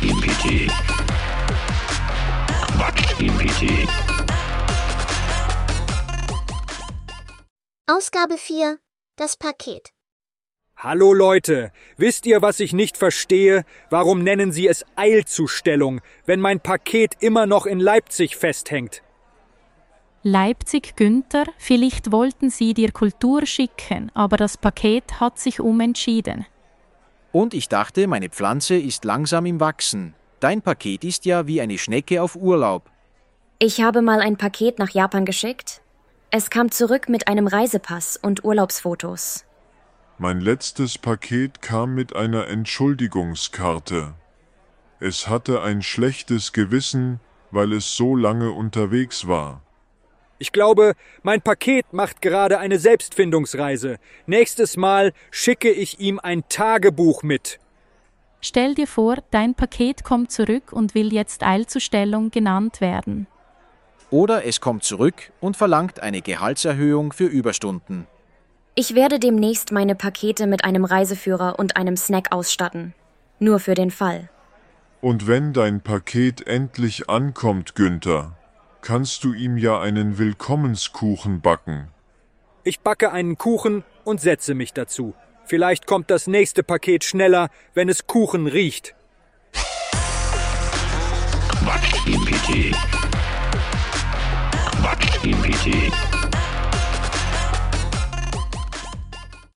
Quatsch GPT. Quatsch GPT. Ausgabe 4. Das Paket. Hallo Leute, wisst ihr, was ich nicht verstehe? Warum nennen Sie es Eilzustellung, wenn mein Paket immer noch in Leipzig festhängt? Leipzig Günther, vielleicht wollten Sie dir Kultur schicken, aber das Paket hat sich umentschieden. Und ich dachte, meine Pflanze ist langsam im Wachsen. Dein Paket ist ja wie eine Schnecke auf Urlaub. Ich habe mal ein Paket nach Japan geschickt. Es kam zurück mit einem Reisepass und Urlaubsfotos. Mein letztes Paket kam mit einer Entschuldigungskarte. Es hatte ein schlechtes Gewissen, weil es so lange unterwegs war. Ich glaube, mein Paket macht gerade eine Selbstfindungsreise. Nächstes Mal schicke ich ihm ein Tagebuch mit. Stell dir vor, dein Paket kommt zurück und will jetzt Eilzustellung genannt werden. Oder es kommt zurück und verlangt eine Gehaltserhöhung für Überstunden. Ich werde demnächst meine Pakete mit einem Reiseführer und einem Snack ausstatten. Nur für den Fall. Und wenn dein Paket endlich ankommt, Günther, kannst du ihm ja einen Willkommenskuchen backen. Ich backe einen Kuchen und setze mich dazu. Vielleicht kommt das nächste Paket schneller, wenn es Kuchen riecht. Quatsch GPT.